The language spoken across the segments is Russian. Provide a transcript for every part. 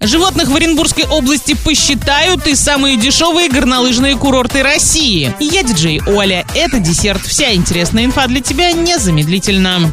Животных в Оренбургской области посчитают и самые дешевые горнолыжные курорты России. Я диджей Оля. Это десерт. Вся интересная инфа для тебя незамедлительно.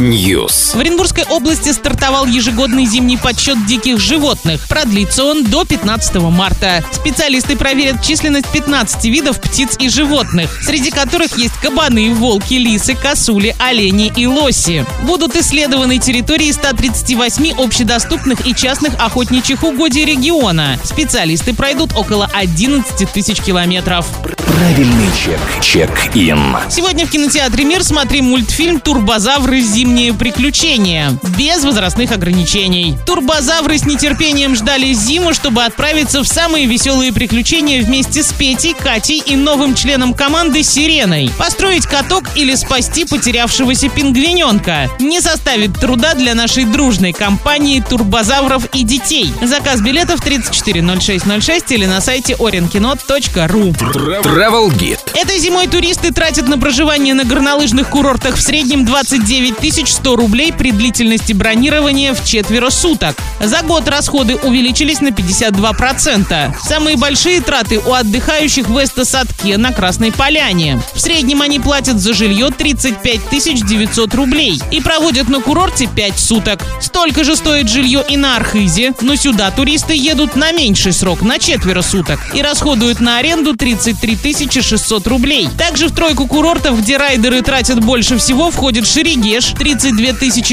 News. В Оренбургской области стартовал ежегодный зимний подсчет диких животных. Продлится он до 15 марта. Специалисты проверят численность 15 видов птиц и животных, среди которых есть кабаны, волки, лисы, косули, олени и лоси. Будут исследованы территории 138 общедоступных доступных и частных охотничьих угодий региона. Специалисты пройдут около 11 тысяч километров. Правильный чек. Чек-ин. Сегодня в кинотеатре «Мир» смотрим мультфильм «Турбозавры. Зимние приключения» без возрастных ограничений. Турбозавры с нетерпением ждали зиму, чтобы отправиться в самые веселые приключения вместе с Петей, Катей и новым членом команды Сиреной. Построить каток или спасти потерявшегося пингвиненка. Не составит труда для нашей дружной компании турбозавров и детей. Заказ билетов 340606 или на сайте orinkino.ru. Travel Guide. Этой зимой туристы тратят на проживание на горнолыжных курортах в среднем 29 100 рублей при длительности бронирования в четверо суток. За год расходы увеличились на 52%. Самые большие траты у отдыхающих в Эстосадке на Красной Поляне. В среднем они платят за жилье 35 900 рублей и проводят на курорте 5 суток. Столько же стоит жилье и на Архизе, но сюда туристы едут на меньший срок, на четверо суток, и расходуют на аренду 33 600 рублей. Также в тройку курортов, где райдеры тратят больше всего, входит Шерегеш 32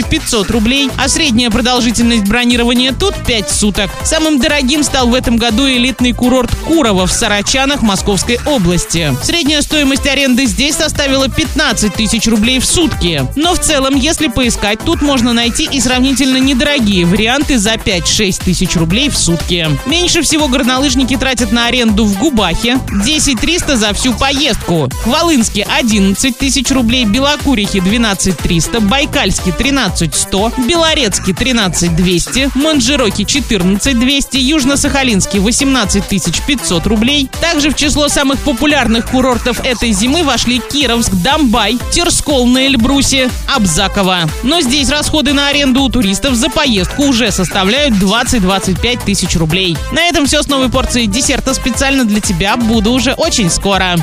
500 рублей, а средняя продолжительность бронирования тут 5 суток. Самым дорогим стал в этом году элитный курорт Курова в Сарачанах Московской области. Средняя стоимость аренды здесь составила 15 тысяч рублей в сутки. Но в целом, если поискать, тут можно найти и сравнительно недорогие варианты за 5-6 тысяч рублей в сутки. Меньше всего горнолыжники тратят на аренду в Губахе 10 300 за всю поездку. В Волынске 11 тысяч рублей, Белокурихе 12 300, Байкальске 13 100, Белорецке 13 200, Манжироке 14 200, Южно-Сахалинске 18 500 рублей. Также в число самых популярных курортов этой зимы вошли Кировск, Домбай, Терскол на Эльбрусе, Абзаково. Но здесь расходы на аренду у туристов за поездку уже составляют 20-25 тысяч рублей. На этом все с новой порцией десерта специально для тебя. Буду уже очень Escora.